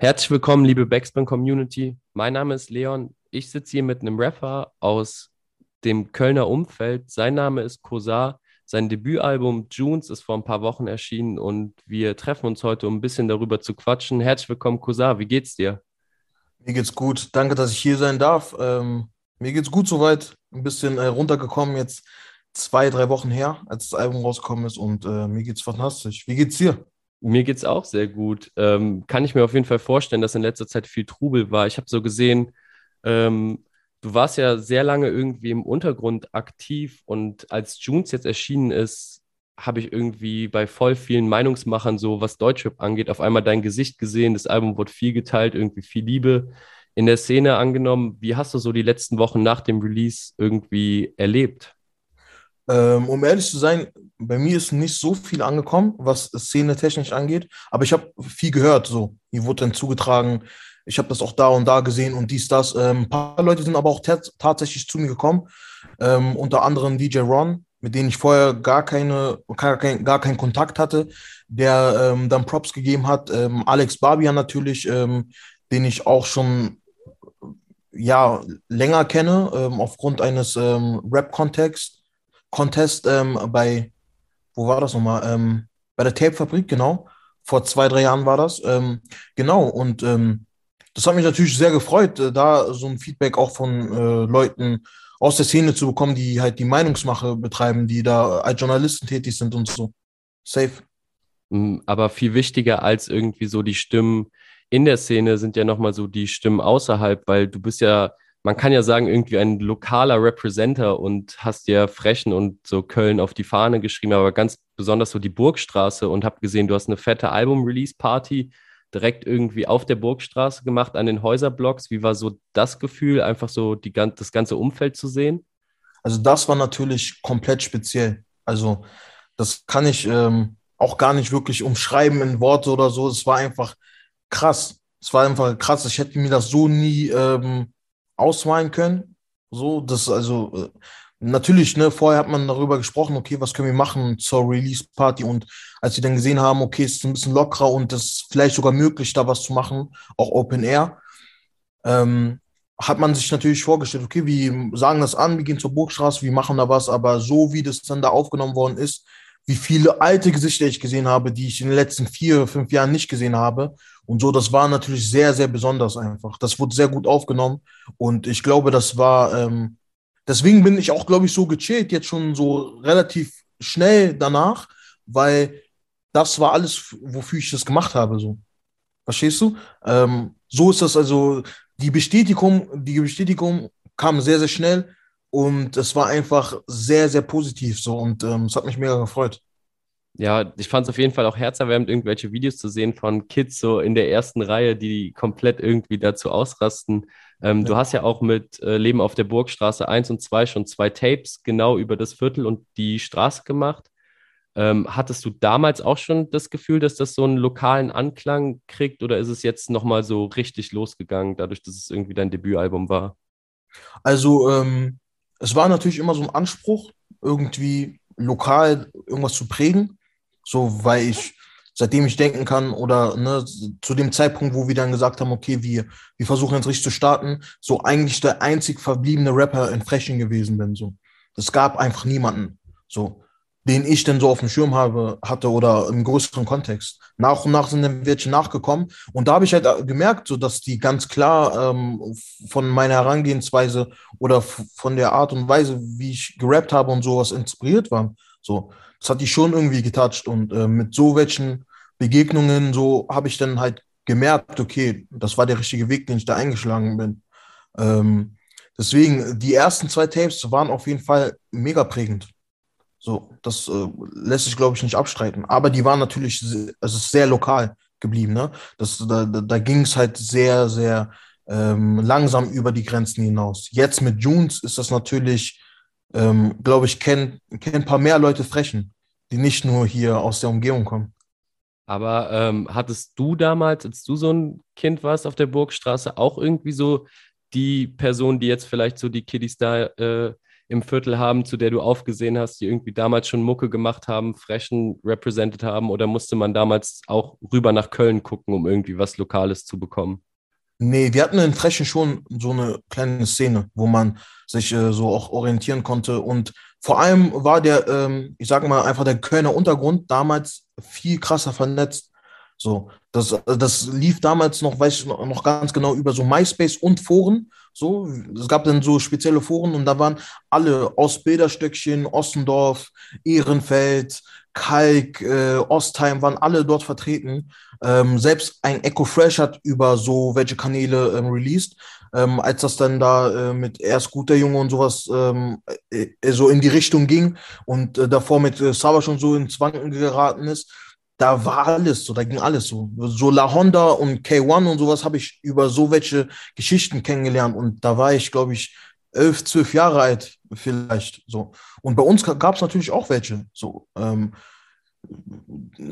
Herzlich willkommen, liebe Backspin Community. Mein Name ist Leon. Ich sitze hier mit einem Rapper aus dem Kölner Umfeld. Sein Name ist Kosar. Sein Debütalbum Junes ist vor ein paar Wochen erschienen und wir treffen uns heute, um ein bisschen darüber zu quatschen. Herzlich willkommen, Kosar. Wie geht's dir? Mir geht's gut. Danke, dass ich hier sein darf. Ähm, mir geht's gut soweit. Ein bisschen äh, runtergekommen jetzt zwei, drei Wochen her, als das Album rausgekommen ist und äh, mir geht's fantastisch. Wie geht's dir? Mir geht's auch sehr gut. Ähm, kann ich mir auf jeden Fall vorstellen, dass in letzter Zeit viel Trubel war. Ich habe so gesehen, ähm, du warst ja sehr lange irgendwie im Untergrund aktiv und als Junes jetzt erschienen ist, habe ich irgendwie bei voll vielen Meinungsmachern so, was Deutschrap angeht, auf einmal dein Gesicht gesehen. Das Album wurde viel geteilt, irgendwie viel Liebe in der Szene angenommen. Wie hast du so die letzten Wochen nach dem Release irgendwie erlebt? Ähm, um ehrlich zu sein, bei mir ist nicht so viel angekommen, was Szene technisch angeht, aber ich habe viel gehört. So, mir wurde dann zugetragen, ich habe das auch da und da gesehen und dies, das. Ähm, ein paar Leute sind aber auch tatsächlich zu mir gekommen, ähm, unter anderem DJ Ron, mit denen ich vorher gar keine, gar, kein, gar keinen Kontakt hatte, der ähm, dann Props gegeben hat. Ähm, Alex Barbian natürlich, ähm, den ich auch schon ja länger kenne, ähm, aufgrund eines Rap-Kontexts. Contest ähm, bei, wo war das nochmal? Ähm, bei der Tape-Fabrik, genau. Vor zwei, drei Jahren war das. Ähm, genau, und ähm, das hat mich natürlich sehr gefreut, äh, da so ein Feedback auch von äh, Leuten aus der Szene zu bekommen, die halt die Meinungsmache betreiben, die da als Journalisten tätig sind und so. Safe. Mm, aber viel wichtiger als irgendwie so die Stimmen in der Szene sind ja nochmal so die Stimmen außerhalb, weil du bist ja man kann ja sagen, irgendwie ein lokaler Representer und hast ja Frechen und so Köln auf die Fahne geschrieben, aber ganz besonders so die Burgstraße und habe gesehen, du hast eine fette Album-Release-Party direkt irgendwie auf der Burgstraße gemacht, an den Häuserblocks. Wie war so das Gefühl, einfach so die, das ganze Umfeld zu sehen? Also das war natürlich komplett speziell. Also das kann ich ähm, auch gar nicht wirklich umschreiben in Worte oder so. Es war einfach krass. Es war einfach krass. Ich hätte mir das so nie ähm, ausmalen können. So, das also äh, natürlich, ne, vorher hat man darüber gesprochen, okay, was können wir machen zur Release-Party und als sie dann gesehen haben, okay, es ist ein bisschen lockerer und es ist vielleicht sogar möglich, da was zu machen, auch Open Air, ähm, hat man sich natürlich vorgestellt, okay, wir sagen das an, wir gehen zur Burgstraße, wir machen da was, aber so wie das dann da aufgenommen worden ist, wie viele alte Gesichter ich gesehen habe, die ich in den letzten vier, fünf Jahren nicht gesehen habe. Und so, das war natürlich sehr, sehr besonders einfach. Das wurde sehr gut aufgenommen. Und ich glaube, das war, ähm, deswegen bin ich auch, glaube ich, so gechillt, jetzt schon so relativ schnell danach, weil das war alles, wofür ich das gemacht habe. So. Verstehst du? Ähm, so ist das also, die Bestätigung, die Bestätigung kam sehr, sehr schnell. Und es war einfach sehr, sehr positiv so und ähm, es hat mich mega gefreut. Ja, ich fand es auf jeden Fall auch herzerwärmend, irgendwelche Videos zu sehen von Kids so in der ersten Reihe, die komplett irgendwie dazu ausrasten. Ähm, ja. Du hast ja auch mit äh, Leben auf der Burgstraße 1 und 2 schon zwei Tapes genau über das Viertel und die Straße gemacht. Ähm, hattest du damals auch schon das Gefühl, dass das so einen lokalen Anklang kriegt oder ist es jetzt nochmal so richtig losgegangen, dadurch, dass es irgendwie dein Debütalbum war? Also, ähm, es war natürlich immer so ein Anspruch, irgendwie lokal irgendwas zu prägen. So, weil ich, seitdem ich denken kann, oder ne, zu dem Zeitpunkt, wo wir dann gesagt haben, okay, wir, wir versuchen jetzt richtig zu starten, so eigentlich der einzig verbliebene Rapper in Frechen gewesen bin. So. Es gab einfach niemanden. So den ich denn so auf dem Schirm habe, hatte oder im größeren Kontext. Nach und nach sind dann welche nachgekommen. Und da habe ich halt gemerkt, so dass die ganz klar ähm, von meiner Herangehensweise oder von der Art und Weise, wie ich gerappt habe und sowas inspiriert waren. So, das hat die schon irgendwie getatscht. Und äh, mit so welchen Begegnungen, so habe ich dann halt gemerkt, okay, das war der richtige Weg, den ich da eingeschlagen bin. Ähm, deswegen, die ersten zwei Tapes waren auf jeden Fall mega prägend. So, das äh, lässt sich, glaube ich, nicht abstreiten. Aber die waren natürlich, es ist sehr lokal geblieben. Ne? Das, da da ging es halt sehr, sehr ähm, langsam über die Grenzen hinaus. Jetzt mit Junes ist das natürlich, ähm, glaube ich, kennen kenn ein paar mehr Leute Frechen, die nicht nur hier aus der Umgebung kommen. Aber ähm, hattest du damals, als du so ein Kind warst auf der Burgstraße, auch irgendwie so die Person, die jetzt vielleicht so die Kiddies da äh, im Viertel haben, zu der du aufgesehen hast, die irgendwie damals schon Mucke gemacht haben, Frechen represented haben? Oder musste man damals auch rüber nach Köln gucken, um irgendwie was Lokales zu bekommen? Nee, wir hatten in Frechen schon so eine kleine Szene, wo man sich äh, so auch orientieren konnte. Und vor allem war der, ähm, ich sag mal, einfach der Kölner Untergrund damals viel krasser vernetzt. So, das, das lief damals noch, weiß ich noch ganz genau, über so MySpace und Foren. So, es gab dann so spezielle Foren und da waren alle aus Bilderstöckchen, Ossendorf, Ehrenfeld, Kalk, äh, Ostheim, waren alle dort vertreten. Ähm, selbst ein Echo Fresh hat über so welche Kanäle ähm, released. Ähm, als das dann da äh, mit erst guter Junge und sowas ähm, äh, so in die Richtung ging und äh, davor mit äh, Saba schon so ins Wanken geraten ist, da war alles so, da ging alles so. So La Honda und K1 und sowas habe ich über so welche Geschichten kennengelernt und da war ich, glaube ich, elf, zwölf Jahre alt vielleicht so. Und bei uns gab es natürlich auch welche so. Ähm,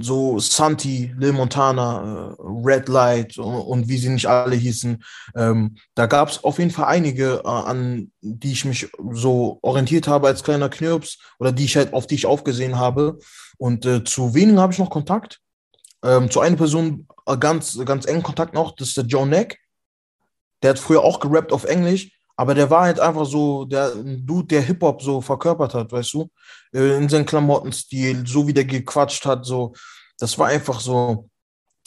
so Santi, Lil Montana, äh, Red Light und, und, wie sie nicht alle hießen. Ähm, da gab es auf jeden Fall einige, äh, an die ich mich so orientiert habe als kleiner Knirps oder die ich halt, auf die ich aufgesehen habe. Und äh, zu wenigen habe ich noch Kontakt. Ähm, zu einer Person äh, ganz, ganz engen Kontakt noch, das ist der Joe Neck. Der hat früher auch gerappt auf Englisch. Aber der war halt einfach so, der Dude, der Hip-Hop so verkörpert hat, weißt du? Äh, in seinem Klamottenstil, so wie der gequatscht hat, so. Das war einfach so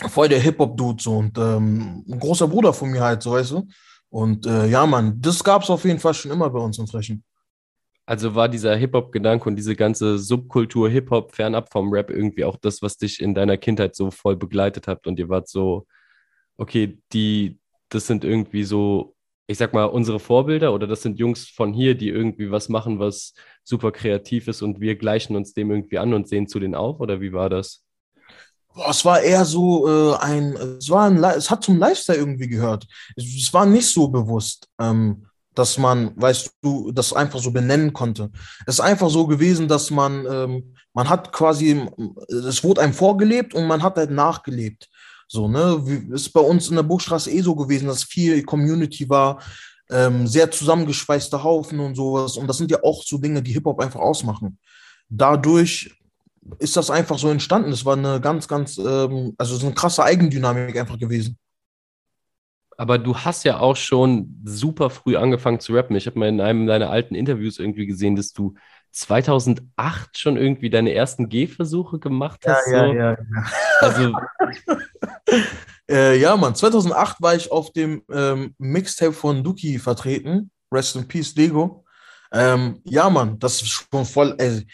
voll der Hip-Hop-Dude, so. Und ähm, ein großer Bruder von mir halt, so, weißt du? Und äh, ja, Mann, das gab es auf jeden Fall schon immer bei uns in Frechen. Also war dieser Hip-Hop-Gedanke und diese ganze Subkultur Hip-Hop fernab vom Rap irgendwie auch das, was dich in deiner Kindheit so voll begleitet hat und ihr wart so, okay, die, das sind irgendwie so ich sag mal, unsere Vorbilder oder das sind Jungs von hier, die irgendwie was machen, was super kreativ ist und wir gleichen uns dem irgendwie an und sehen zu denen auf? Oder wie war das? Boah, es war eher so äh, ein, es war ein, es hat zum Lifestyle irgendwie gehört. Es, es war nicht so bewusst, ähm, dass man, weißt du, das einfach so benennen konnte. Es ist einfach so gewesen, dass man, ähm, man hat quasi, es wurde einem vorgelebt und man hat halt nachgelebt. So, ne, Wie, ist bei uns in der Buchstraße eh so gewesen, dass viel Community war, ähm, sehr zusammengeschweißte Haufen und sowas. Und das sind ja auch so Dinge, die Hip-Hop einfach ausmachen. Dadurch ist das einfach so entstanden. Das war eine ganz, ganz, ähm, also so eine krasse Eigendynamik einfach gewesen. Aber du hast ja auch schon super früh angefangen zu rappen. Ich habe mal in einem deiner alten Interviews irgendwie gesehen, dass du 2008 schon irgendwie deine ersten Gehversuche gemacht hast. Ja, so. ja, ja, ja. Also. äh, ja, Mann, 2008 war ich auf dem ähm, Mixtape von Duki vertreten. Rest in Peace, Lego. Ähm, ja, Mann, das ist schon voll. Ey,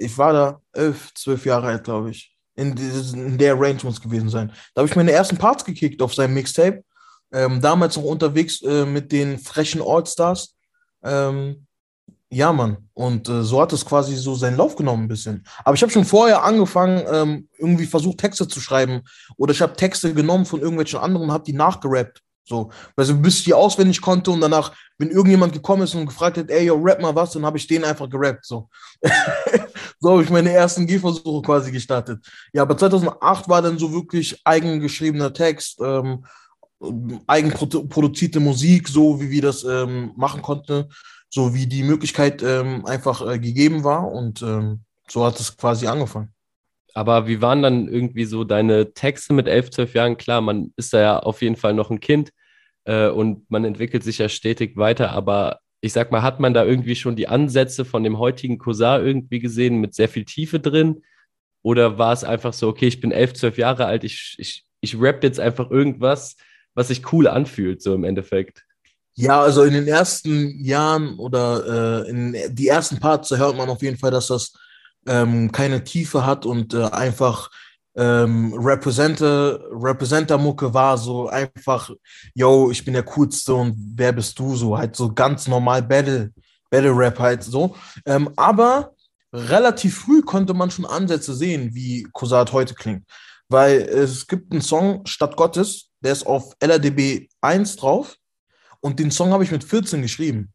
ich war da elf, zwölf Jahre alt, glaube ich. In, in, der Range muss gewesen sein. Da habe ich meine ersten Parts gekickt auf seinem Mixtape. Ähm, damals noch unterwegs äh, mit den frechen Allstars. Ähm, ja, Mann. Und äh, so hat es quasi so seinen Lauf genommen ein bisschen. Aber ich habe schon vorher angefangen, ähm, irgendwie versucht, Texte zu schreiben. Oder ich habe Texte genommen von irgendwelchen anderen und habe die nachgerappt. So, also bis ich die auswendig konnte und danach, wenn irgendjemand gekommen ist und gefragt hat, ey, yo, rap mal was, dann habe ich den einfach gerappt. So, so habe ich meine ersten Gehversuche quasi gestartet. Ja, aber 2008 war dann so wirklich eigengeschriebener Text, ähm, eigenproduzierte Musik, so wie wir das ähm, machen konnten so wie die Möglichkeit ähm, einfach äh, gegeben war und ähm, so hat es quasi angefangen. Aber wie waren dann irgendwie so deine Texte mit elf, zwölf Jahren? Klar, man ist da ja auf jeden Fall noch ein Kind äh, und man entwickelt sich ja stetig weiter, aber ich sag mal, hat man da irgendwie schon die Ansätze von dem heutigen Cousin irgendwie gesehen mit sehr viel Tiefe drin? Oder war es einfach so, okay, ich bin elf, zwölf Jahre alt, ich, ich, ich rap jetzt einfach irgendwas, was sich cool anfühlt, so im Endeffekt? Ja, also in den ersten Jahren oder äh, in die ersten Parts hört man auf jeden Fall, dass das ähm, keine Tiefe hat und äh, einfach ähm, Representer, Representer-Mucke war so einfach, yo, ich bin der Coolste und wer bist du? So halt so ganz normal Battle, Battle-Rap halt so. Ähm, aber relativ früh konnte man schon Ansätze sehen, wie Kosat heute klingt. Weil es gibt einen Song, Stadt Gottes, der ist auf LRDB 1 drauf und den Song habe ich mit 14 geschrieben.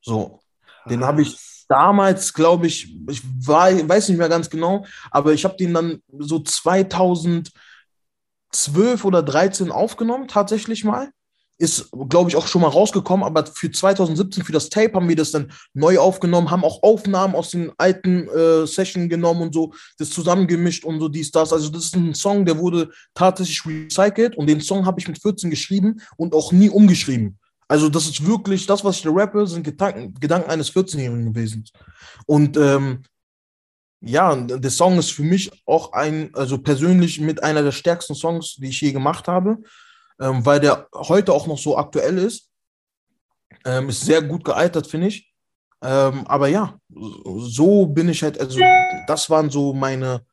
So, den habe ich damals, glaube ich, ich war, weiß nicht mehr ganz genau, aber ich habe den dann so 2012 oder 13 aufgenommen, tatsächlich mal. Ist, glaube ich, auch schon mal rausgekommen, aber für 2017, für das Tape haben wir das dann neu aufgenommen, haben auch Aufnahmen aus den alten äh, Session genommen und so, das zusammengemischt und so dies, das. Also das ist ein Song, der wurde tatsächlich recycelt und den Song habe ich mit 14 geschrieben und auch nie umgeschrieben. Also das ist wirklich, das, was ich da rappe, sind Gedanken, Gedanken eines 14-Jährigen gewesen. Und ähm, ja, der Song ist für mich auch ein, also persönlich mit einer der stärksten Songs, die ich je gemacht habe ähm, weil der heute auch noch so aktuell ist. Ähm, ist sehr gut gealtert, finde ich. Ähm, aber ja, so bin ich halt, also das waren so meine,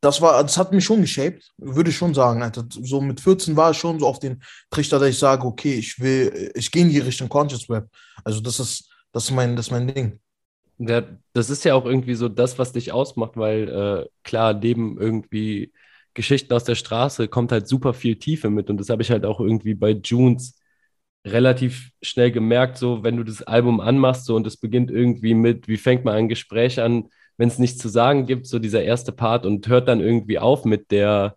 das war, das hat mich schon geshaped, würde ich schon sagen. Alter. So mit 14 war ich schon so auf den Trichter, dass ich sage, okay, ich will, ich gehe in die Richtung Conscious Web. Also das ist, das ist mein, das ist mein Ding. Ja, das ist ja auch irgendwie so das, was dich ausmacht, weil äh, klar, neben irgendwie Geschichten aus der Straße kommt halt super viel Tiefe mit. Und das habe ich halt auch irgendwie bei Junes relativ schnell gemerkt, so wenn du das Album anmachst so und es beginnt irgendwie mit, wie fängt man ein Gespräch an, wenn es nichts zu sagen gibt, so dieser erste Part und hört dann irgendwie auf mit der,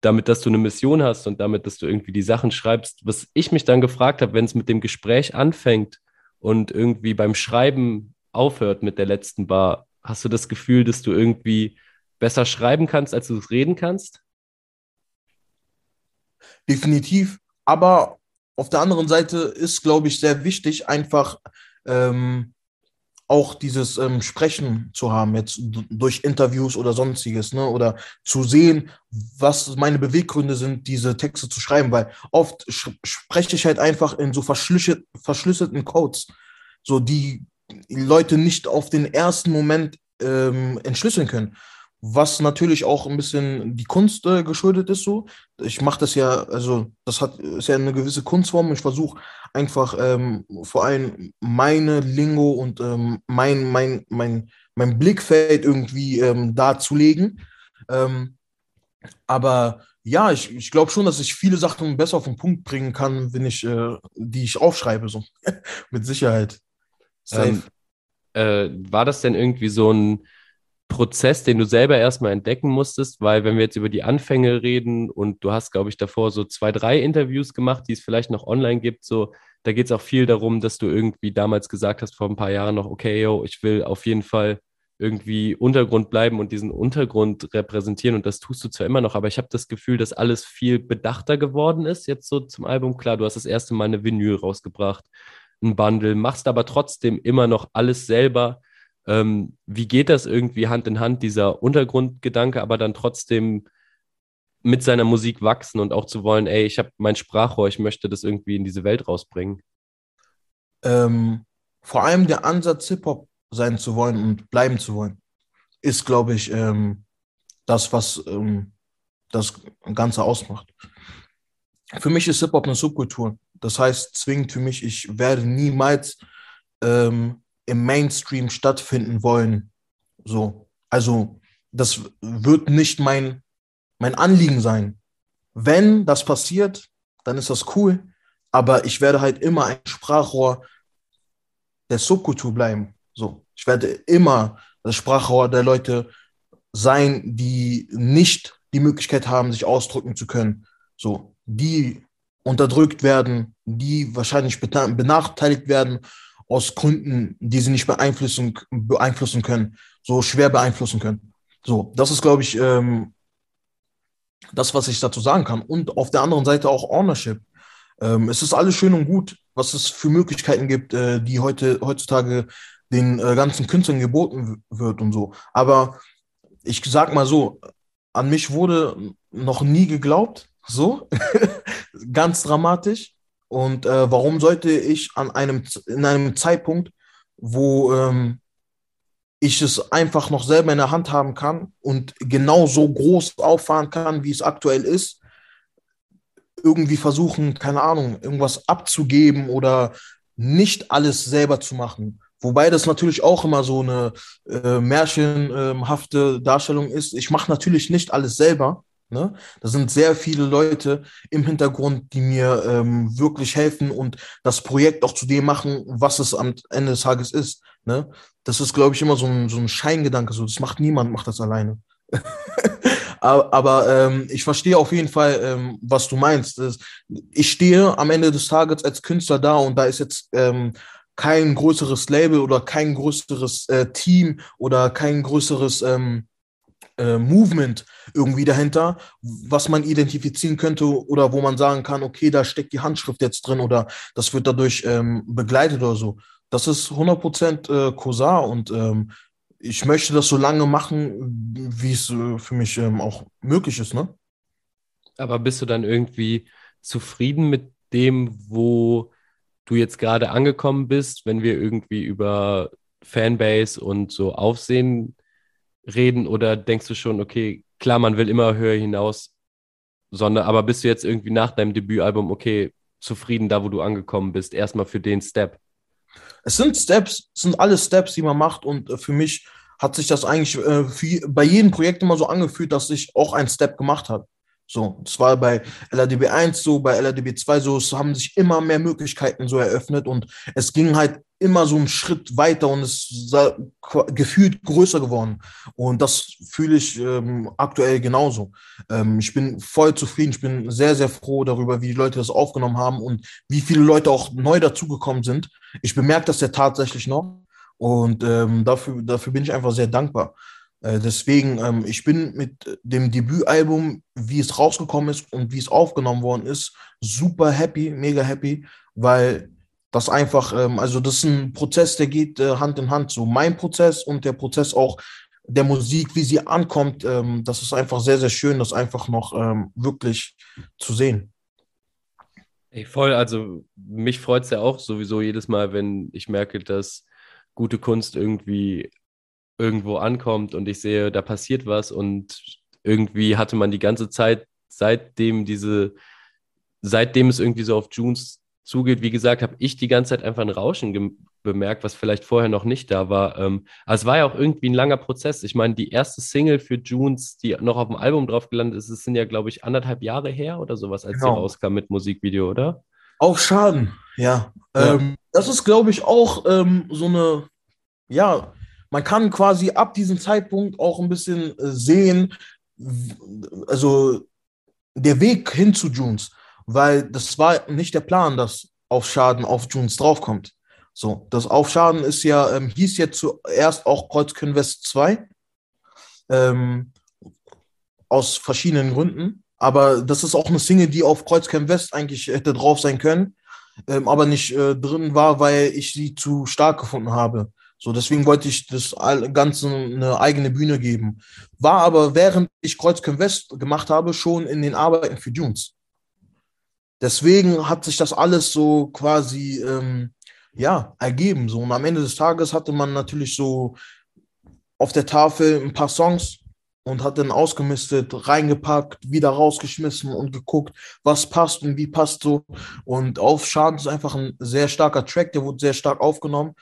damit, dass du eine Mission hast und damit, dass du irgendwie die Sachen schreibst. Was ich mich dann gefragt habe, wenn es mit dem Gespräch anfängt und irgendwie beim Schreiben aufhört mit der letzten Bar, hast du das Gefühl, dass du irgendwie besser schreiben kannst, als du es reden kannst? Definitiv. Aber auf der anderen Seite ist, glaube ich, sehr wichtig, einfach ähm, auch dieses ähm, Sprechen zu haben, jetzt durch Interviews oder sonstiges, ne? oder zu sehen, was meine Beweggründe sind, diese Texte zu schreiben, weil oft spreche ich halt einfach in so verschlüsselten Codes, so die Leute nicht auf den ersten Moment ähm, entschlüsseln können was natürlich auch ein bisschen die Kunst äh, geschuldet ist so. Ich mache das ja, also das hat ist ja eine gewisse Kunstform. Ich versuche einfach ähm, vor allem meine Lingo und ähm, mein, mein, mein, mein Blickfeld irgendwie ähm, darzulegen. Ähm, aber ja, ich, ich glaube schon, dass ich viele Sachen besser auf den Punkt bringen kann, wenn ich, äh, die ich aufschreibe, so. Mit Sicherheit. Ähm, äh, war das denn irgendwie so ein Prozess, den du selber erstmal entdecken musstest, weil wenn wir jetzt über die Anfänge reden und du hast, glaube ich, davor so zwei, drei Interviews gemacht, die es vielleicht noch online gibt, so, da geht es auch viel darum, dass du irgendwie damals gesagt hast, vor ein paar Jahren noch, okay, yo, ich will auf jeden Fall irgendwie Untergrund bleiben und diesen Untergrund repräsentieren und das tust du zwar immer noch, aber ich habe das Gefühl, dass alles viel bedachter geworden ist jetzt so zum Album. Klar, du hast das erste Mal eine Vinyl rausgebracht, ein Bundle, machst aber trotzdem immer noch alles selber ähm, wie geht das irgendwie Hand in Hand, dieser Untergrundgedanke, aber dann trotzdem mit seiner Musik wachsen und auch zu wollen, ey, ich habe mein Sprachrohr, ich möchte das irgendwie in diese Welt rausbringen? Ähm, vor allem der Ansatz, Hip-Hop sein zu wollen und bleiben zu wollen, ist, glaube ich, ähm, das, was ähm, das Ganze ausmacht. Für mich ist Hip-Hop eine Subkultur. Das heißt, zwingend für mich, ich werde niemals ähm, im Mainstream stattfinden wollen. So, also das wird nicht mein, mein Anliegen sein. Wenn das passiert, dann ist das cool, aber ich werde halt immer ein Sprachrohr der Subkultur bleiben. So, ich werde immer das Sprachrohr der Leute sein, die nicht die Möglichkeit haben, sich ausdrücken zu können. So, die unterdrückt werden, die wahrscheinlich benachteiligt werden aus Gründen, die sie nicht beeinflussen, beeinflussen können, so schwer beeinflussen können. So, das ist, glaube ich, ähm, das, was ich dazu sagen kann. Und auf der anderen Seite auch Ownership. Ähm, es ist alles schön und gut, was es für Möglichkeiten gibt, äh, die heute, heutzutage den äh, ganzen Künstlern geboten wird und so. Aber ich sag mal so, an mich wurde noch nie geglaubt, so, ganz dramatisch. Und äh, warum sollte ich an einem, in einem Zeitpunkt, wo ähm, ich es einfach noch selber in der Hand haben kann und genau so groß auffahren kann, wie es aktuell ist, irgendwie versuchen, keine Ahnung, irgendwas abzugeben oder nicht alles selber zu machen. Wobei das natürlich auch immer so eine äh, märchenhafte Darstellung ist. Ich mache natürlich nicht alles selber, Ne? Da sind sehr viele Leute im Hintergrund, die mir ähm, wirklich helfen und das Projekt auch zu dem machen, was es am Ende des Tages ist. Ne? Das ist, glaube ich, immer so ein, so ein Scheingedanke. So, das macht niemand, macht das alleine. aber, aber ähm, ich verstehe auf jeden Fall, ähm, was du meinst. Ich stehe am Ende des Tages als Künstler da und da ist jetzt ähm, kein größeres Label oder kein größeres äh, Team oder kein größeres ähm, äh, Movement irgendwie dahinter, was man identifizieren könnte oder wo man sagen kann, okay, da steckt die Handschrift jetzt drin oder das wird dadurch ähm, begleitet oder so. Das ist 100% äh, Cousin und ähm, ich möchte das so lange machen, wie es äh, für mich ähm, auch möglich ist, ne? Aber bist du dann irgendwie zufrieden mit dem, wo du jetzt gerade angekommen bist, wenn wir irgendwie über Fanbase und so Aufsehen reden? Oder denkst du schon, okay, klar, man will immer höher hinaus, sondern aber bist du jetzt irgendwie nach deinem Debütalbum, okay, zufrieden da, wo du angekommen bist, erstmal für den Step? Es sind Steps, es sind alle Steps, die man macht und äh, für mich hat sich das eigentlich äh, für, bei jedem Projekt immer so angefühlt, dass ich auch einen Step gemacht habe. So, das war bei LADB 1 so, bei LADB 2 so, es haben sich immer mehr Möglichkeiten so eröffnet und es ging halt immer so einen Schritt weiter und es ist gefühlt größer geworden. Und das fühle ich ähm, aktuell genauso. Ähm, ich bin voll zufrieden, ich bin sehr, sehr froh darüber, wie die Leute das aufgenommen haben und wie viele Leute auch neu dazugekommen sind. Ich bemerke das ja tatsächlich noch und ähm, dafür, dafür bin ich einfach sehr dankbar. Äh, deswegen, ähm, ich bin mit dem Debütalbum, wie es rausgekommen ist und wie es aufgenommen worden ist, super happy, mega happy, weil das einfach, ähm, also das ist ein Prozess, der geht äh, Hand in Hand. So mein Prozess und der Prozess auch der Musik, wie sie ankommt, ähm, das ist einfach sehr, sehr schön, das einfach noch wirklich zu sehen. Ey, voll, also mich freut es ja auch sowieso jedes Mal, wenn ich merke, dass gute Kunst irgendwie irgendwo ankommt und ich sehe, da passiert was und irgendwie hatte man die ganze Zeit, seitdem diese, seitdem es irgendwie so auf Junes zugeht, wie gesagt, habe ich die ganze Zeit einfach ein Rauschen bemerkt, was vielleicht vorher noch nicht da war. Ähm, aber es war ja auch irgendwie ein langer Prozess. Ich meine, die erste Single für Junes, die noch auf dem Album drauf gelandet ist, sind ja, glaube ich, anderthalb Jahre her oder sowas, als genau. sie rauskam mit Musikvideo, oder? Auf Schaden, ja. ja. Ähm, das ist, glaube ich, auch ähm, so eine, ja, man kann quasi ab diesem Zeitpunkt auch ein bisschen äh, sehen, also der Weg hin zu Junes, weil das war nicht der Plan, dass auf Schaden auf Junes draufkommt. So, das Aufschaden ist ja, ähm, hieß ja zuerst auch Kreuzkön West 2. Ähm, aus verschiedenen Gründen. Aber das ist auch eine Single, die auf Kreuzcamp West eigentlich hätte drauf sein können, ähm, aber nicht äh, drin war, weil ich sie zu stark gefunden habe. So, deswegen wollte ich das Ganze eine eigene Bühne geben. War aber, während ich Kreuzkamp West gemacht habe, schon in den Arbeiten für Dunes. Deswegen hat sich das alles so quasi, ähm, ja, ergeben. So. Und am Ende des Tages hatte man natürlich so auf der Tafel ein paar Songs und hat dann ausgemistet, reingepackt, wieder rausgeschmissen und geguckt, was passt und wie passt so. Und auf Schaden ist einfach ein sehr starker Track, der wurde sehr stark aufgenommen.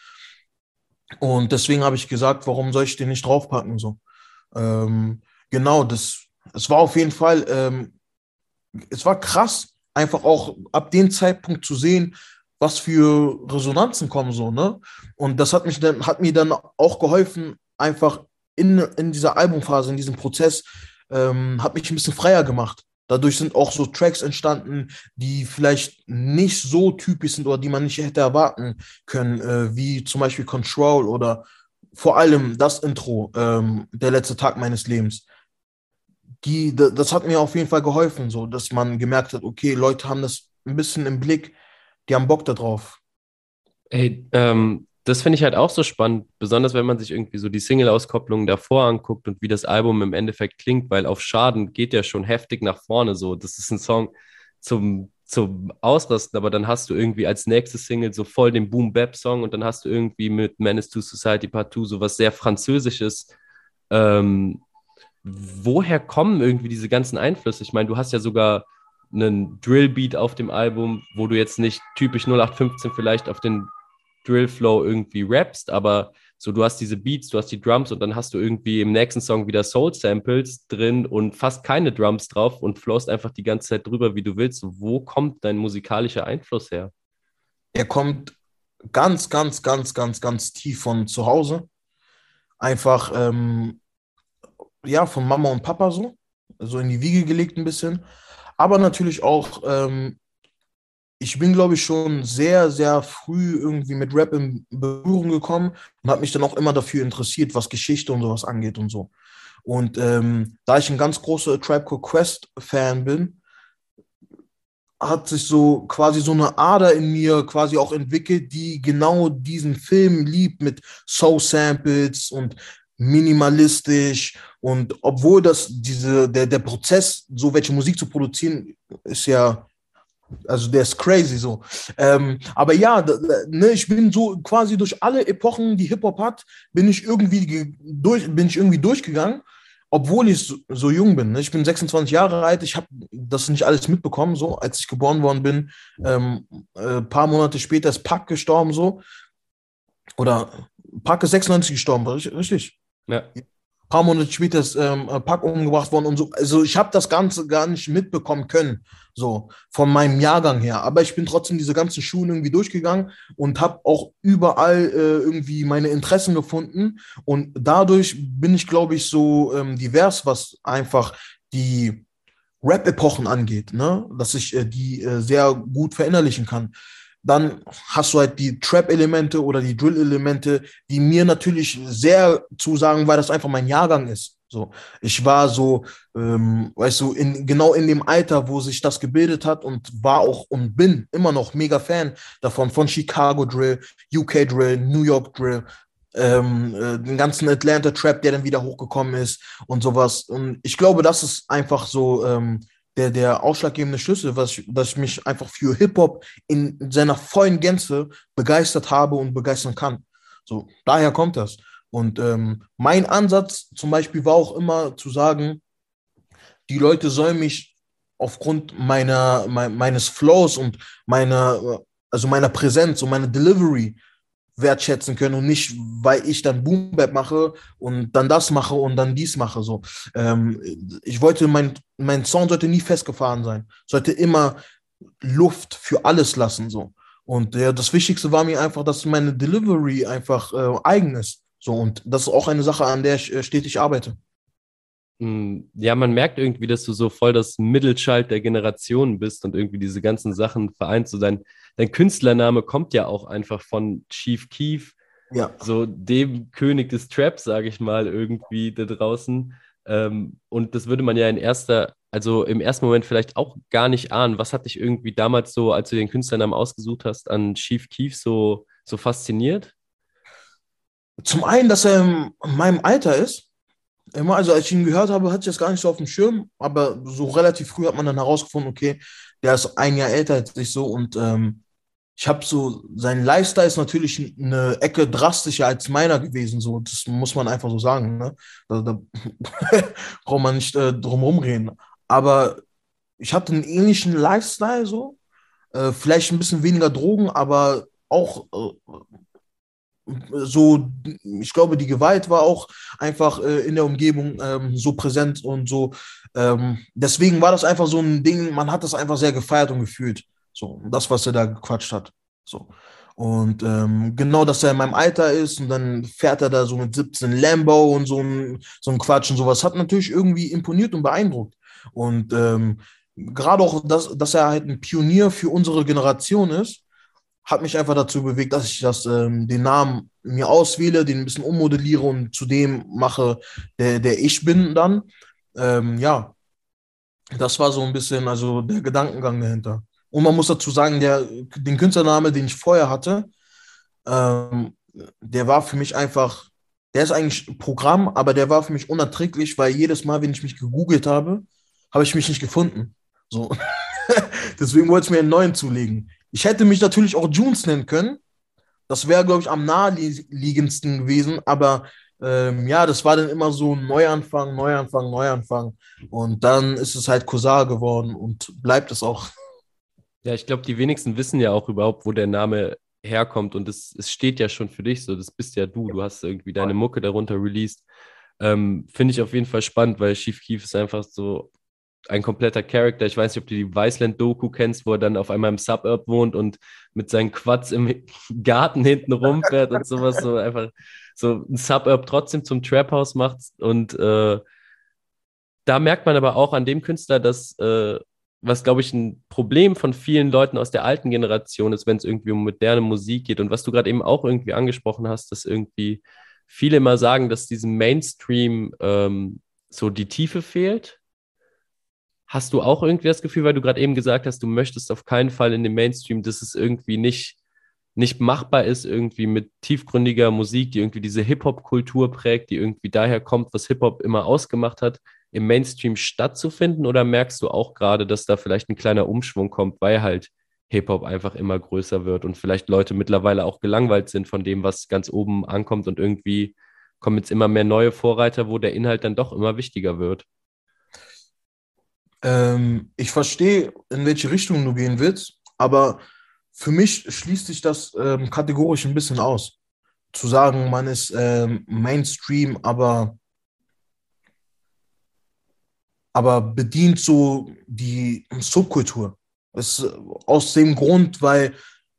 Und deswegen habe ich gesagt, warum soll ich den nicht draufpacken? So. Ähm, genau, das, es war auf jeden Fall, ähm, es war krass, einfach auch ab dem Zeitpunkt zu sehen, was für Resonanzen kommen so, ne? Und das hat mich dann, hat mir dann auch geholfen, einfach in, in dieser Albumphase, in diesem Prozess, ähm, hat mich ein bisschen freier gemacht. Dadurch sind auch so Tracks entstanden, die vielleicht nicht so typisch sind oder die man nicht hätte erwarten können, äh, wie zum Beispiel Control oder vor allem das Intro, ähm, der letzte Tag meines Lebens. Die, das hat mir auf jeden Fall geholfen, so dass man gemerkt hat, okay, Leute haben das ein bisschen im Blick, die haben Bock darauf. Ey, ähm, das finde ich halt auch so spannend, besonders wenn man sich irgendwie so die Single-Auskopplungen davor anguckt und wie das Album im Endeffekt klingt, weil auf Schaden geht ja schon heftig nach vorne so. Das ist ein Song zum, zum Ausrasten, aber dann hast du irgendwie als nächstes Single so voll den Boom-Bap-Song und dann hast du irgendwie mit Menace to Society Part 2 so was sehr Französisches. Ähm, woher kommen irgendwie diese ganzen Einflüsse? Ich meine, du hast ja sogar einen Drill-Beat auf dem Album, wo du jetzt nicht typisch 0815 vielleicht auf den Drill-Flow irgendwie rappst, aber so du hast diese Beats, du hast die Drums und dann hast du irgendwie im nächsten Song wieder Soul-Samples drin und fast keine Drums drauf und flowst einfach die ganze Zeit drüber, wie du willst. Wo kommt dein musikalischer Einfluss her? Er kommt ganz, ganz, ganz, ganz, ganz tief von zu Hause. Einfach, ähm, ja, von Mama und Papa so. so in die Wiege gelegt ein bisschen. Aber natürlich auch, ähm, ich bin, glaube ich, schon sehr, sehr früh irgendwie mit Rap in Berührung gekommen und habe mich dann auch immer dafür interessiert, was Geschichte und sowas angeht und so. Und ähm, da ich ein ganz großer Tribe Called Quest Fan bin, hat sich so quasi so eine Ader in mir quasi auch entwickelt, die genau diesen Film liebt mit Soul Samples und minimalistisch und obwohl das diese der der Prozess so welche Musik zu produzieren ist ja also der ist crazy so. Ähm, aber ja, ne, ich bin so quasi durch alle Epochen, die Hip Hop hat, bin ich irgendwie durch, bin ich irgendwie durchgegangen obwohl ich so, so jung bin. Ne? Ich bin 26 Jahre alt, ich habe das nicht alles mitbekommen, so als ich geboren worden bin. Ähm, äh, paar Monate später ist Pack gestorben, so. Oder Pack ist 96 gestorben, richtig? Ja paar Monate später ist ähm, äh, Pack umgebracht worden und so. Also ich habe das Ganze gar nicht mitbekommen können, so von meinem Jahrgang her. Aber ich bin trotzdem diese ganzen Schulen irgendwie durchgegangen und habe auch überall äh, irgendwie meine Interessen gefunden. Und dadurch bin ich, glaube ich, so ähm, divers, was einfach die Rap-Epochen angeht, ne? dass ich äh, die äh, sehr gut verinnerlichen kann dann hast du halt die Trap-Elemente oder die Drill-Elemente, die mir natürlich sehr zusagen, weil das einfach mein Jahrgang ist. So, ich war so, ähm, weißt du, in, genau in dem Alter, wo sich das gebildet hat und war auch und bin immer noch mega Fan davon, von Chicago Drill, UK Drill, New York Drill, ähm, äh, den ganzen Atlanta Trap, der dann wieder hochgekommen ist und sowas. Und ich glaube, das ist einfach so ähm, der, der ausschlaggebende Schlüssel, was ich mich einfach für Hip-Hop in seiner vollen Gänze begeistert habe und begeistern kann. So, daher kommt das. Und ähm, mein Ansatz zum Beispiel war auch immer zu sagen, die Leute sollen mich aufgrund meiner, me meines Flows und meiner, also meiner Präsenz und meiner Delivery wertschätzen können und nicht, weil ich dann Boom mache und dann das mache und dann dies mache. So. Ähm, ich wollte, mein, mein Sound sollte nie festgefahren sein, sollte immer Luft für alles lassen. So. Und ja, das Wichtigste war mir einfach, dass meine Delivery einfach äh, eigen ist. So, und das ist auch eine Sache, an der ich äh, stetig arbeite. Hm, ja, man merkt irgendwie, dass du so voll das Mittelschalt der Generationen bist und irgendwie diese ganzen Sachen vereint. So dein, dein Künstlername kommt ja auch einfach von Chief Keef, ja. so dem König des Traps, sage ich mal, irgendwie da draußen. Ähm, und das würde man ja in erster, also im ersten Moment vielleicht auch gar nicht ahnen. Was hat dich irgendwie damals so, als du den Künstlernamen ausgesucht hast, an Chief Keef so, so fasziniert? Zum einen, dass er in meinem Alter ist Immer, also als ich ihn gehört habe, hatte ich das gar nicht so auf dem Schirm, aber so relativ früh hat man dann herausgefunden, okay, der ist ein Jahr älter als ich so und ähm, ich habe so, sein Lifestyle ist natürlich eine Ecke drastischer als meiner gewesen, so, das muss man einfach so sagen, ne? Da, da braucht man nicht äh, drum rumreden. Aber ich hatte einen ähnlichen Lifestyle, so, äh, vielleicht ein bisschen weniger Drogen, aber auch äh, so, ich glaube, die Gewalt war auch einfach äh, in der Umgebung ähm, so präsent und so. Ähm, deswegen war das einfach so ein Ding, man hat das einfach sehr gefeiert und gefühlt. So, das, was er da gequatscht hat. So. Und ähm, genau, dass er in meinem Alter ist und dann fährt er da so mit 17 Lambo und so ein, so ein Quatsch und sowas, hat natürlich irgendwie imponiert und beeindruckt. Und ähm, gerade auch, dass, dass er halt ein Pionier für unsere Generation ist, hat mich einfach dazu bewegt, dass ich das, ähm, den Namen mir auswähle, den ein bisschen ummodelliere und zu dem mache, der, der ich bin dann. Ähm, ja, das war so ein bisschen also der Gedankengang dahinter. Und man muss dazu sagen, der, den Künstlername, den ich vorher hatte, ähm, der war für mich einfach, der ist eigentlich Programm, aber der war für mich unerträglich, weil jedes Mal, wenn ich mich gegoogelt habe, habe ich mich nicht gefunden. So. Deswegen wollte ich mir einen neuen zulegen. Ich hätte mich natürlich auch Junes nennen können. Das wäre, glaube ich, am naheliegendsten gewesen. Aber ähm, ja, das war dann immer so ein Neuanfang, Neuanfang, Neuanfang. Und dann ist es halt Cousin geworden und bleibt es auch. Ja, ich glaube, die wenigsten wissen ja auch überhaupt, wo der Name herkommt. Und es, es steht ja schon für dich so. Das bist ja du. Du hast irgendwie deine Mucke darunter released. Ähm, Finde ich auf jeden Fall spannend, weil Chief Keef ist einfach so ein kompletter Charakter. Ich weiß nicht, ob du die Viceland-Doku kennst, wo er dann auf einmal im Suburb wohnt und mit seinen Quads im Garten hinten rumfährt und sowas. So einfach so ein Suburb trotzdem zum Trap-House macht. Und äh, da merkt man aber auch an dem Künstler, dass, äh, was glaube ich ein Problem von vielen Leuten aus der alten Generation ist, wenn es irgendwie um moderne Musik geht und was du gerade eben auch irgendwie angesprochen hast, dass irgendwie viele immer sagen, dass diesem Mainstream ähm, so die Tiefe fehlt. Hast du auch irgendwie das Gefühl, weil du gerade eben gesagt hast, du möchtest auf keinen Fall in den Mainstream, dass es irgendwie nicht, nicht machbar ist, irgendwie mit tiefgründiger Musik, die irgendwie diese Hip-Hop-Kultur prägt, die irgendwie daher kommt, was Hip-Hop immer ausgemacht hat, im Mainstream stattzufinden? Oder merkst du auch gerade, dass da vielleicht ein kleiner Umschwung kommt, weil halt Hip-Hop einfach immer größer wird und vielleicht Leute mittlerweile auch gelangweilt sind von dem, was ganz oben ankommt und irgendwie kommen jetzt immer mehr neue Vorreiter, wo der Inhalt dann doch immer wichtiger wird. Ähm, ich verstehe, in welche Richtung du gehen willst, aber für mich schließt sich das ähm, kategorisch ein bisschen aus. Zu sagen, man ist ähm, Mainstream, aber, aber bedient so die Subkultur. Das aus dem Grund, weil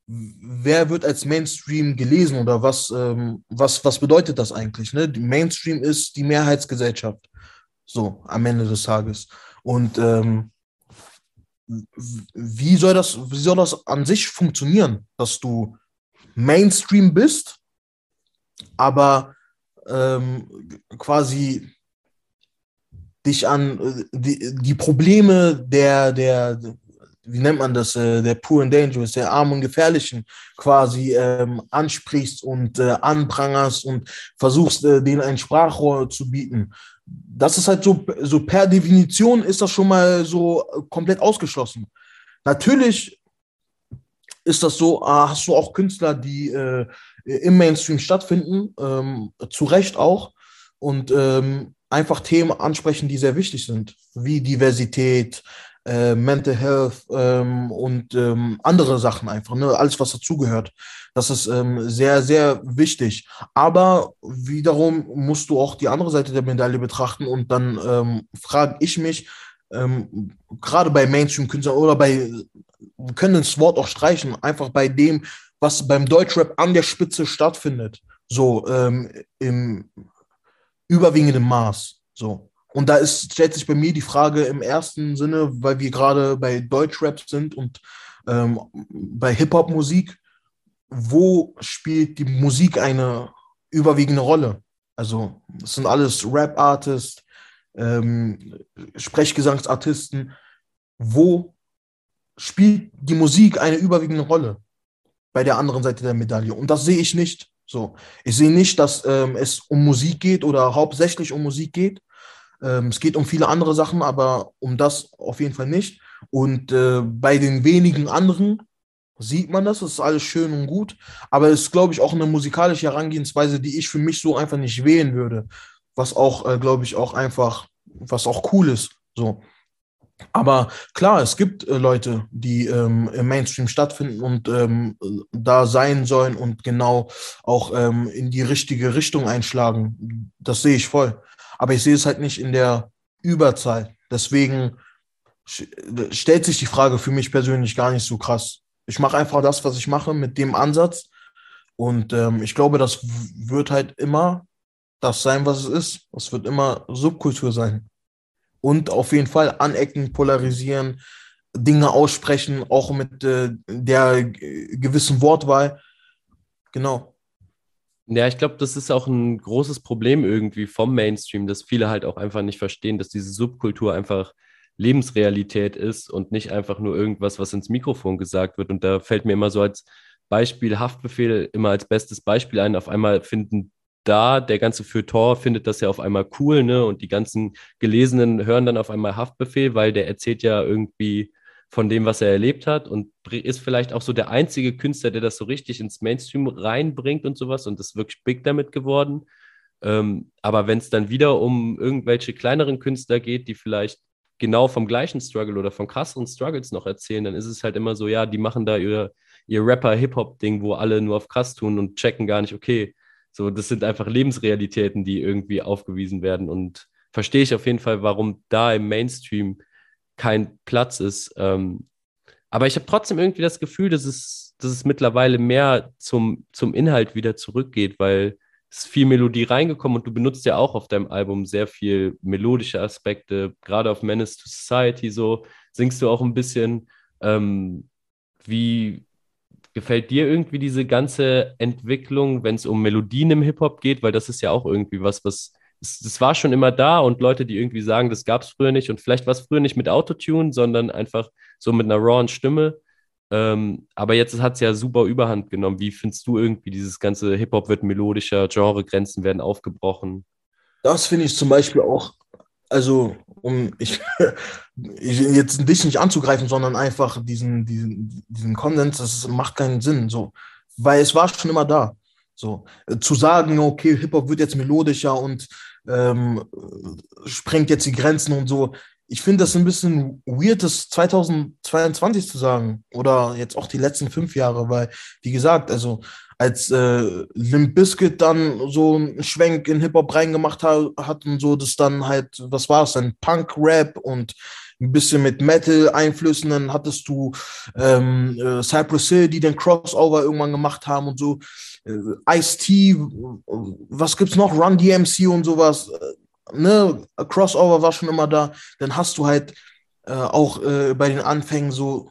wer wird als Mainstream gelesen oder was, ähm, was, was bedeutet das eigentlich? Ne? Die Mainstream ist die Mehrheitsgesellschaft. So, am Ende des Tages. Und ähm, wie soll das, wie soll das an sich funktionieren, dass du Mainstream bist, aber ähm, quasi dich an äh, die, die Probleme der, der, wie nennt man das, äh, der Poor and Dangerous, der Armen und Gefährlichen quasi ähm, ansprichst und äh, anprangerst und versuchst, äh, denen ein Sprachrohr zu bieten. Das ist halt so, so per Definition ist das schon mal so komplett ausgeschlossen. Natürlich ist das so, ah, hast du auch Künstler, die äh, im Mainstream stattfinden, ähm, zu Recht auch, und ähm, einfach Themen ansprechen, die sehr wichtig sind, wie Diversität, äh, Mental Health ähm, und ähm, andere Sachen einfach, ne? alles, was dazugehört. Das ist ähm, sehr, sehr wichtig. Aber wiederum musst du auch die andere Seite der Medaille betrachten und dann ähm, frage ich mich, ähm, gerade bei Mainstream-Künstlern oder bei, wir können das Wort auch streichen, einfach bei dem, was beim Deutschrap an der Spitze stattfindet, so ähm, im überwiegenden Maß. So. Und da ist, stellt sich bei mir die Frage im ersten Sinne, weil wir gerade bei Deutschrap sind und ähm, bei Hip-Hop-Musik, wo spielt die Musik eine überwiegende Rolle? Also, es sind alles Rap-Artists, ähm, Sprechgesangsartisten. Wo spielt die Musik eine überwiegende Rolle? Bei der anderen Seite der Medaille. Und das sehe ich nicht. So, ich sehe nicht, dass ähm, es um Musik geht oder hauptsächlich um Musik geht, ähm, es geht um viele andere Sachen, aber um das auf jeden Fall nicht. Und äh, bei den wenigen anderen sieht man das, das ist alles schön und gut, aber es ist, glaube ich, auch eine musikalische Herangehensweise, die ich für mich so einfach nicht wählen würde. Was auch, äh, glaube ich, auch einfach, was auch cool ist. So. Aber klar, es gibt äh, Leute, die ähm, im Mainstream stattfinden und ähm, da sein sollen und genau auch ähm, in die richtige Richtung einschlagen. Das sehe ich voll. Aber ich sehe es halt nicht in der Überzahl. Deswegen stellt sich die Frage für mich persönlich gar nicht so krass. Ich mache einfach das, was ich mache, mit dem Ansatz. Und ähm, ich glaube, das wird halt immer das sein, was es ist. Es wird immer Subkultur sein. Und auf jeden Fall anecken, polarisieren, Dinge aussprechen, auch mit äh, der gewissen Wortwahl. Genau. Ja, ich glaube, das ist auch ein großes Problem irgendwie vom Mainstream, dass viele halt auch einfach nicht verstehen, dass diese Subkultur einfach Lebensrealität ist und nicht einfach nur irgendwas, was ins Mikrofon gesagt wird. Und da fällt mir immer so als Beispiel Haftbefehl immer als bestes Beispiel ein. Auf einmal finden da der ganze Feuilleton findet das ja auf einmal cool, ne? Und die ganzen Gelesenen hören dann auf einmal Haftbefehl, weil der erzählt ja irgendwie von dem, was er erlebt hat und ist vielleicht auch so der einzige Künstler, der das so richtig ins Mainstream reinbringt und sowas und ist wirklich big damit geworden. Ähm, aber wenn es dann wieder um irgendwelche kleineren Künstler geht, die vielleicht genau vom gleichen Struggle oder von krasseren Struggles noch erzählen, dann ist es halt immer so, ja, die machen da ihr, ihr Rapper-Hip-Hop-Ding, wo alle nur auf krass tun und checken gar nicht, okay, so, das sind einfach Lebensrealitäten, die irgendwie aufgewiesen werden und verstehe ich auf jeden Fall, warum da im Mainstream kein Platz ist. Ähm, aber ich habe trotzdem irgendwie das Gefühl, dass es, dass es mittlerweile mehr zum, zum Inhalt wieder zurückgeht, weil ist viel Melodie reingekommen und du benutzt ja auch auf deinem Album sehr viel melodische Aspekte, gerade auf Menace to Society so. Singst du auch ein bisschen, ähm, wie gefällt dir irgendwie diese ganze Entwicklung, wenn es um Melodien im Hip-Hop geht? Weil das ist ja auch irgendwie was, was das war schon immer da und Leute, die irgendwie sagen, das gab es früher nicht und vielleicht war es früher nicht mit Autotune, sondern einfach so mit einer rawen Stimme. Ähm, aber jetzt hat es ja super Überhand genommen. Wie findest du irgendwie dieses ganze Hip-Hop wird melodischer, Genregrenzen werden aufgebrochen? Das finde ich zum Beispiel auch, also um ich, ich, jetzt dich nicht anzugreifen, sondern einfach diesen, diesen, diesen Konsens, das macht keinen Sinn. So. Weil es war schon immer da. So, zu sagen, okay, Hip-Hop wird jetzt melodischer und ähm, sprengt jetzt die Grenzen und so, ich finde das ein bisschen weird, das 2022 zu sagen. Oder jetzt auch die letzten fünf Jahre, weil, wie gesagt, also als äh, Limp Bizkit dann so einen Schwenk in Hip-Hop reingemacht hat, hat und so, das dann halt, was war es denn, Punk-Rap und ein bisschen mit Metal-Einflüssen, dann hattest du ähm, äh, Cypress Hill, die den Crossover irgendwann gemacht haben und so, Ice-T, was gibt's noch, Run DMC und sowas, ne, Crossover war schon immer da. Dann hast du halt äh, auch äh, bei den Anfängen so,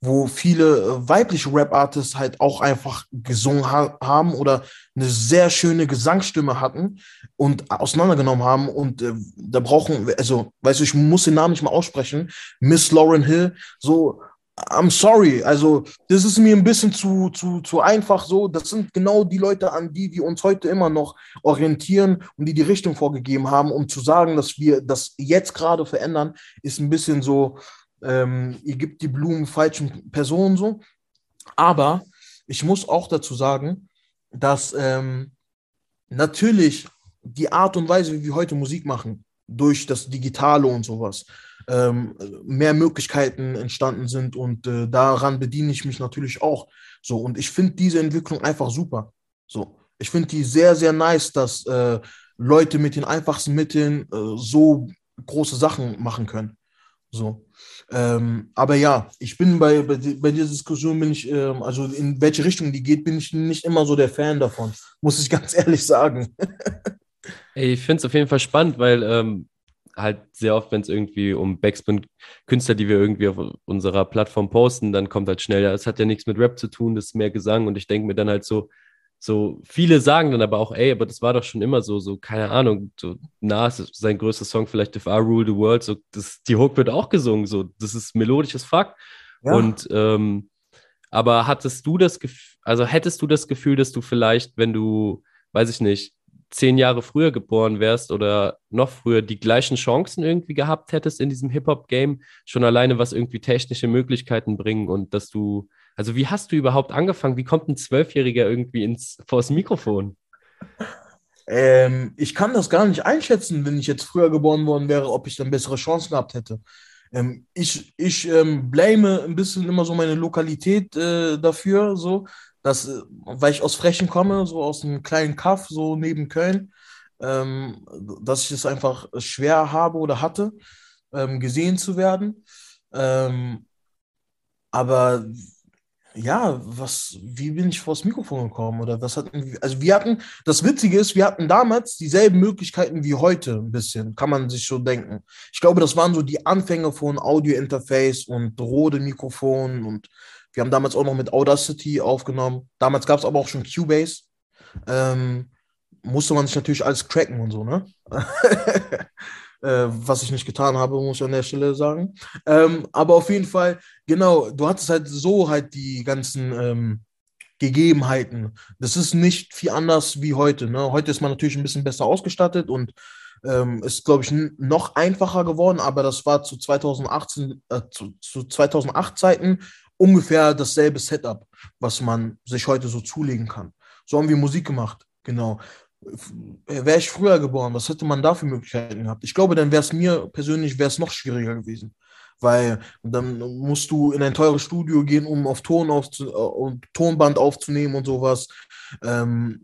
wo viele äh, weibliche Rap-Artists halt auch einfach gesungen ha haben oder eine sehr schöne Gesangsstimme hatten und auseinandergenommen haben. Und äh, da brauchen, also, weißt du, ich muss den Namen nicht mal aussprechen. Miss Lauren Hill, so I'm sorry, also das ist mir ein bisschen zu, zu, zu einfach so. Das sind genau die Leute, an die wir uns heute immer noch orientieren und die die Richtung vorgegeben haben, um zu sagen, dass wir das jetzt gerade verändern, ist ein bisschen so, ähm, ihr gebt die Blumen falschen Personen so. Aber ich muss auch dazu sagen, dass ähm, natürlich die Art und Weise, wie wir heute Musik machen, durch das Digitale und sowas, ähm, mehr Möglichkeiten entstanden sind und äh, daran bediene ich mich natürlich auch. So, und ich finde diese Entwicklung einfach super. So, ich finde die sehr, sehr nice, dass äh, Leute mit den einfachsten Mitteln äh, so große Sachen machen können. So. Ähm, aber ja, ich bin bei, bei, bei dieser Diskussion, bin ich, ähm, also in welche Richtung die geht, bin ich nicht immer so der Fan davon, muss ich ganz ehrlich sagen. Ich finde es auf jeden Fall spannend, weil ähm, halt sehr oft, wenn es irgendwie um Backspin-Künstler, die wir irgendwie auf unserer Plattform posten, dann kommt halt schnell, ja, es hat ja nichts mit Rap zu tun, das ist mehr Gesang. Und ich denke mir dann halt so, so viele sagen dann aber auch, ey, aber das war doch schon immer so, so, keine Ahnung, so Nas, sein größter Song vielleicht If I Rule the World, so, das, die Hook wird auch gesungen, so, das ist melodisches Fuck. Ja. Und, ähm, aber hattest du das Gefühl, also hättest du das Gefühl, dass du vielleicht, wenn du, weiß ich nicht, zehn Jahre früher geboren wärst oder noch früher die gleichen Chancen irgendwie gehabt hättest in diesem Hip-Hop-Game, schon alleine was irgendwie technische Möglichkeiten bringen und dass du, also wie hast du überhaupt angefangen? Wie kommt ein Zwölfjähriger irgendwie ins, vors Mikrofon? Ähm, ich kann das gar nicht einschätzen, wenn ich jetzt früher geboren worden wäre, ob ich dann bessere Chancen gehabt hätte. Ähm, ich ich ähm, blame ein bisschen immer so meine Lokalität äh, dafür, so, dass, äh, weil ich aus Frechen komme, so aus einem kleinen Kaff, so neben Köln, ähm, dass ich es einfach schwer habe oder hatte, ähm, gesehen zu werden. Ähm, aber ja, was, wie bin ich vors Mikrofon gekommen? Oder was hatten also wir hatten, das Witzige ist, wir hatten damals dieselben Möglichkeiten wie heute, ein bisschen, kann man sich so denken. Ich glaube, das waren so die Anfänge von Audio-Interface und Rode-Mikrofon und wir haben damals auch noch mit Audacity aufgenommen. Damals gab es aber auch schon Cubase. Ähm, musste man sich natürlich alles cracken und so, ne? äh, was ich nicht getan habe, muss ich an der Stelle sagen. Ähm, aber auf jeden Fall, genau, du hattest halt so halt die ganzen ähm, Gegebenheiten. Das ist nicht viel anders wie heute. Ne? Heute ist man natürlich ein bisschen besser ausgestattet und ähm, ist, glaube ich, noch einfacher geworden, aber das war zu 2018, äh, zu, zu 2008 Zeiten ungefähr dasselbe Setup, was man sich heute so zulegen kann. So haben wir Musik gemacht, genau. Wäre ich früher geboren, was hätte man da für Möglichkeiten gehabt? Ich glaube, dann wäre es mir persönlich wäre es noch schwieriger gewesen. Weil dann musst du in ein teures Studio gehen, um auf Ton aufzu uh, Tonband aufzunehmen und sowas. Ähm,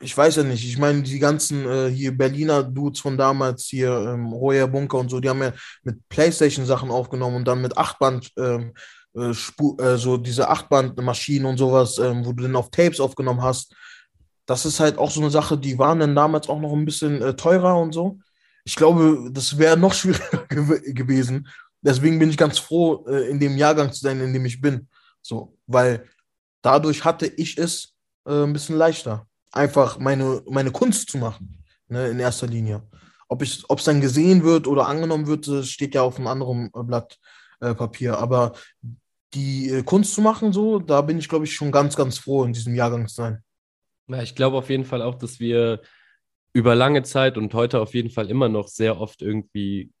ich weiß ja nicht, ich meine, die ganzen äh, hier Berliner Dudes von damals, hier ähm, Royer Bunker und so, die haben ja mit Playstation-Sachen aufgenommen und dann mit Achtband ähm, äh, äh, so diese Achtbandmaschinen und sowas, ähm, wo du dann auf Tapes aufgenommen hast. Das ist halt auch so eine Sache, die waren dann damals auch noch ein bisschen äh, teurer und so. Ich glaube, das wäre noch schwieriger gew gewesen. Deswegen bin ich ganz froh, äh, in dem Jahrgang zu sein, in dem ich bin. So, weil dadurch hatte ich es äh, ein bisschen leichter, einfach meine, meine Kunst zu machen, ne, in erster Linie. Ob es dann gesehen wird oder angenommen wird, steht ja auf einem anderen äh, Blatt äh, Papier. Aber die äh, Kunst zu machen, so, da bin ich, glaube ich, schon ganz, ganz froh, in diesem Jahrgang zu sein. Ja, ich glaube auf jeden Fall auch, dass wir über lange Zeit und heute auf jeden Fall immer noch sehr oft irgendwie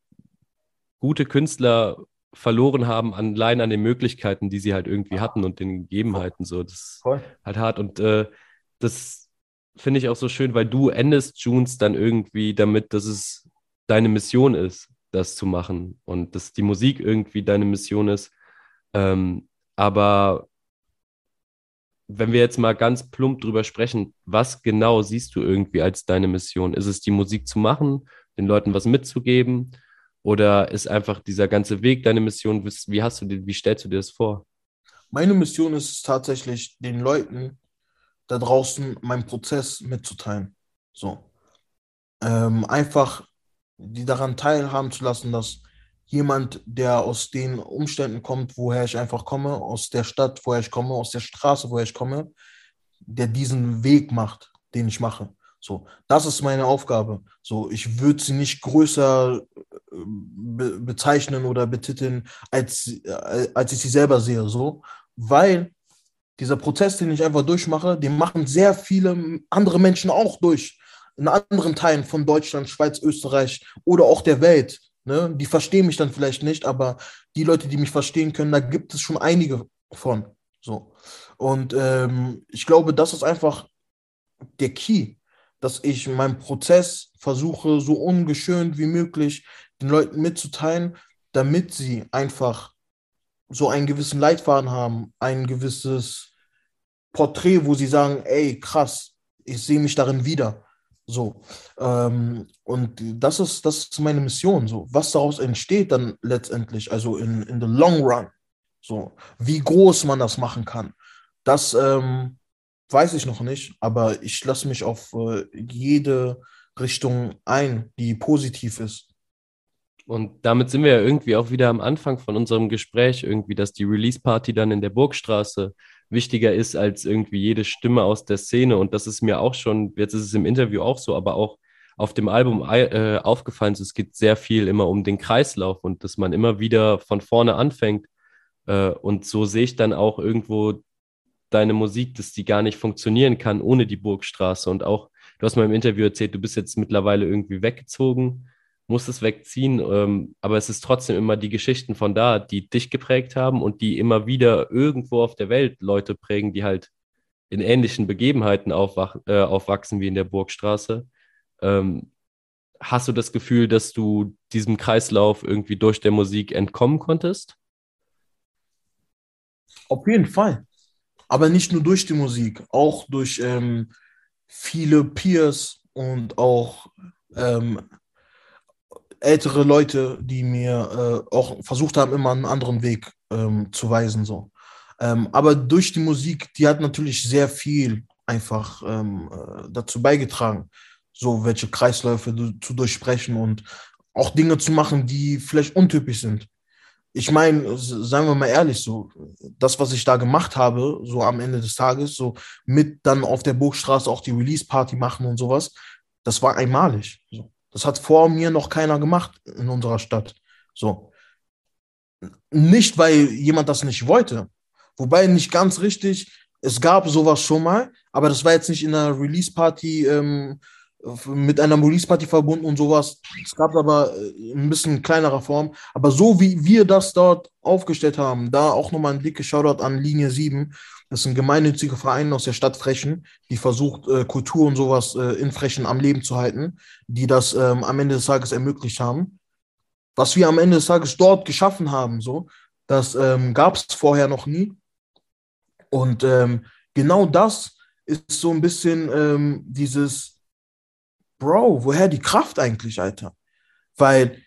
gute Künstler verloren haben, allein an den Möglichkeiten, die sie halt irgendwie hatten und den Gegebenheiten. So, das ist halt hart. Und äh, das finde ich auch so schön, weil du endest Junes dann irgendwie damit, dass es deine Mission ist, das zu machen und dass die Musik irgendwie deine Mission ist. Ähm, aber wenn wir jetzt mal ganz plump drüber sprechen, was genau siehst du irgendwie als deine Mission? Ist es die Musik zu machen, den Leuten was mitzugeben? Oder ist einfach dieser ganze Weg deine Mission? Wie hast du wie stellst du dir das vor? Meine Mission ist es tatsächlich, den Leuten da draußen meinen Prozess mitzuteilen. So. Ähm, einfach die daran teilhaben zu lassen, dass jemand, der aus den Umständen kommt, woher ich einfach komme, aus der Stadt, woher ich komme, aus der Straße, woher ich komme, der diesen Weg macht, den ich mache. So, das ist meine Aufgabe. So, ich würde sie nicht größer äh, be bezeichnen oder betiteln, als, äh, als ich sie selber sehe. So, weil dieser Prozess, den ich einfach durchmache, den machen sehr viele andere Menschen auch durch. In anderen Teilen von Deutschland, Schweiz, Österreich oder auch der Welt. Ne? Die verstehen mich dann vielleicht nicht, aber die Leute, die mich verstehen können, da gibt es schon einige von. So. Und ähm, ich glaube, das ist einfach der Key, dass ich meinen Prozess versuche, so ungeschönt wie möglich den Leuten mitzuteilen, damit sie einfach so einen gewissen Leitfaden haben, ein gewisses Porträt, wo sie sagen, ey, krass, ich sehe mich darin wieder. So. Ähm, und das ist, das ist meine Mission. So. Was daraus entsteht dann letztendlich, also in, in the long run, so, wie groß man das machen kann, das ähm, weiß ich noch nicht, aber ich lasse mich auf äh, jede Richtung ein, die positiv ist. Und damit sind wir ja irgendwie auch wieder am Anfang von unserem Gespräch, irgendwie, dass die Release-Party dann in der Burgstraße wichtiger ist als irgendwie jede Stimme aus der Szene. Und das ist mir auch schon, jetzt ist es im Interview auch so, aber auch auf dem Album äh, aufgefallen, es geht sehr viel immer um den Kreislauf und dass man immer wieder von vorne anfängt. Äh, und so sehe ich dann auch irgendwo deine Musik, dass die gar nicht funktionieren kann ohne die Burgstraße. Und auch, du hast mal im Interview erzählt, du bist jetzt mittlerweile irgendwie weggezogen muss es wegziehen. Ähm, aber es ist trotzdem immer die Geschichten von da, die dich geprägt haben und die immer wieder irgendwo auf der Welt Leute prägen, die halt in ähnlichen Begebenheiten aufwach, äh, aufwachsen wie in der Burgstraße. Ähm, hast du das Gefühl, dass du diesem Kreislauf irgendwie durch der Musik entkommen konntest? Auf jeden Fall. Aber nicht nur durch die Musik, auch durch ähm, viele Peers und auch ähm, ältere Leute, die mir äh, auch versucht haben, immer einen anderen Weg ähm, zu weisen. So. Ähm, aber durch die Musik, die hat natürlich sehr viel einfach ähm, äh, dazu beigetragen, so welche Kreisläufe zu durchsprechen und auch Dinge zu machen, die vielleicht untypisch sind. Ich meine, sagen wir mal ehrlich, so das, was ich da gemacht habe, so am Ende des Tages, so mit dann auf der Burgstraße auch die Release-Party machen und sowas, das war einmalig. So. Das hat vor mir noch keiner gemacht in unserer Stadt. So. Nicht, weil jemand das nicht wollte. Wobei nicht ganz richtig, es gab sowas schon mal, aber das war jetzt nicht in einer Release-Party, ähm, mit einer Release-Party verbunden und sowas. Es gab aber äh, ein bisschen kleinerer Form. Aber so wie wir das dort aufgestellt haben, da auch nochmal ein dickes Shoutout an Linie 7, das ist ein gemeinnütziger Verein aus der Stadt Frechen, die versucht, äh, Kultur und sowas äh, in Frechen am Leben zu halten, die das ähm, am Ende des Tages ermöglicht haben. Was wir am Ende des Tages dort geschaffen haben, so, das ähm, gab es vorher noch nie. Und ähm, genau das ist so ein bisschen ähm, dieses, Bro, woher die Kraft eigentlich, Alter? Weil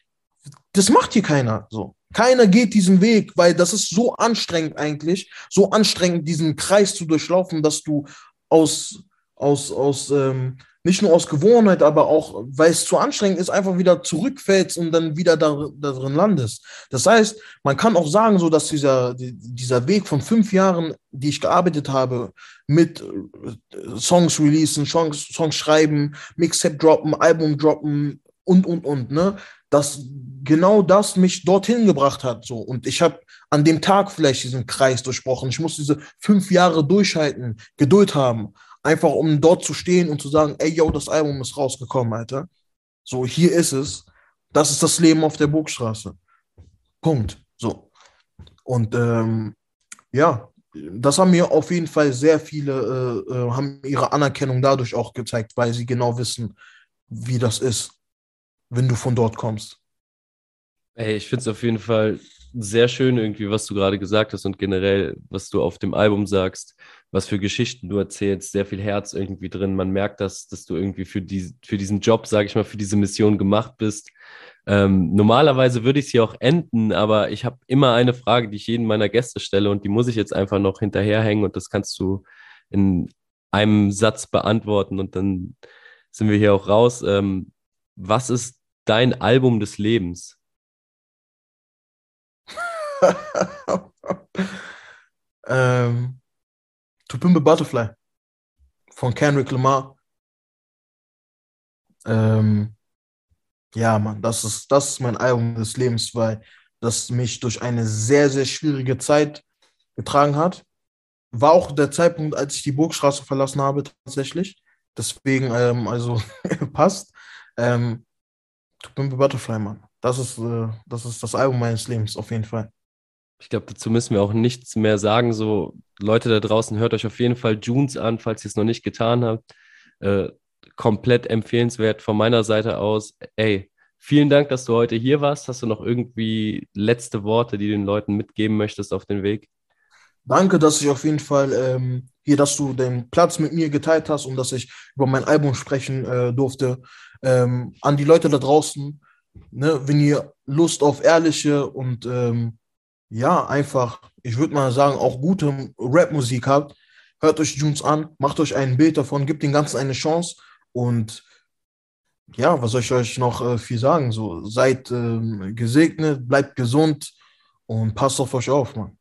das macht hier keiner so. Keiner geht diesen Weg, weil das ist so anstrengend eigentlich, so anstrengend, diesen Kreis zu durchlaufen, dass du aus aus, aus ähm, nicht nur aus Gewohnheit, aber auch, weil es zu anstrengend ist, einfach wieder zurückfällst und dann wieder da, da drin landest. Das heißt, man kann auch sagen, so dass dieser, dieser Weg von fünf Jahren, die ich gearbeitet habe, mit äh, Songs releasen, Songs, Songs schreiben, Mixtape droppen, Album droppen und, und, und, ne, dass genau das mich dorthin gebracht hat. So. Und ich habe an dem Tag vielleicht diesen Kreis durchbrochen. Ich muss diese fünf Jahre durchhalten, Geduld haben. Einfach um dort zu stehen und zu sagen, ey, yo, das Album ist rausgekommen, Alter. So, hier ist es. Das ist das Leben auf der Burgstraße. Punkt. So. Und ähm, ja, das haben mir auf jeden Fall sehr viele, äh, äh, haben ihre Anerkennung dadurch auch gezeigt, weil sie genau wissen, wie das ist, wenn du von dort kommst. Ey, ich finde es auf jeden Fall sehr schön irgendwie, was du gerade gesagt hast und generell, was du auf dem Album sagst was für Geschichten du erzählst, sehr viel Herz irgendwie drin. Man merkt, dass, dass du irgendwie für, die, für diesen Job, sage ich mal, für diese Mission gemacht bist. Ähm, normalerweise würde ich sie auch enden, aber ich habe immer eine Frage, die ich jedem meiner Gäste stelle und die muss ich jetzt einfach noch hinterherhängen und das kannst du in einem Satz beantworten und dann sind wir hier auch raus. Ähm, was ist dein Album des Lebens? ähm, To Pimp a Butterfly von Kendrick Lamar. Ähm, ja, Mann, das ist, das ist mein Album des Lebens, weil das mich durch eine sehr, sehr schwierige Zeit getragen hat. War auch der Zeitpunkt, als ich die Burgstraße verlassen habe, tatsächlich. Deswegen, ähm, also passt. Ähm, To Pimp a Butterfly, Mann. Das ist, äh, das ist das Album meines Lebens, auf jeden Fall. Ich glaube, dazu müssen wir auch nichts mehr sagen. So, Leute da draußen, hört euch auf jeden Fall Junes an, falls ihr es noch nicht getan habt. Äh, komplett empfehlenswert von meiner Seite aus. Ey, vielen Dank, dass du heute hier warst. Hast du noch irgendwie letzte Worte, die du den Leuten mitgeben möchtest auf den Weg? Danke, dass ich auf jeden Fall ähm, hier, dass du den Platz mit mir geteilt hast und dass ich über mein Album sprechen äh, durfte. Ähm, an die Leute da draußen, ne, wenn ihr Lust auf ehrliche und ähm, ja, einfach, ich würde mal sagen, auch gute Rap-Musik habt, hört euch Junes an, macht euch ein Bild davon, gebt den Ganzen eine Chance und ja, was soll ich euch noch äh, viel sagen? So, seid ähm, gesegnet, bleibt gesund und passt auf euch auf, Mann.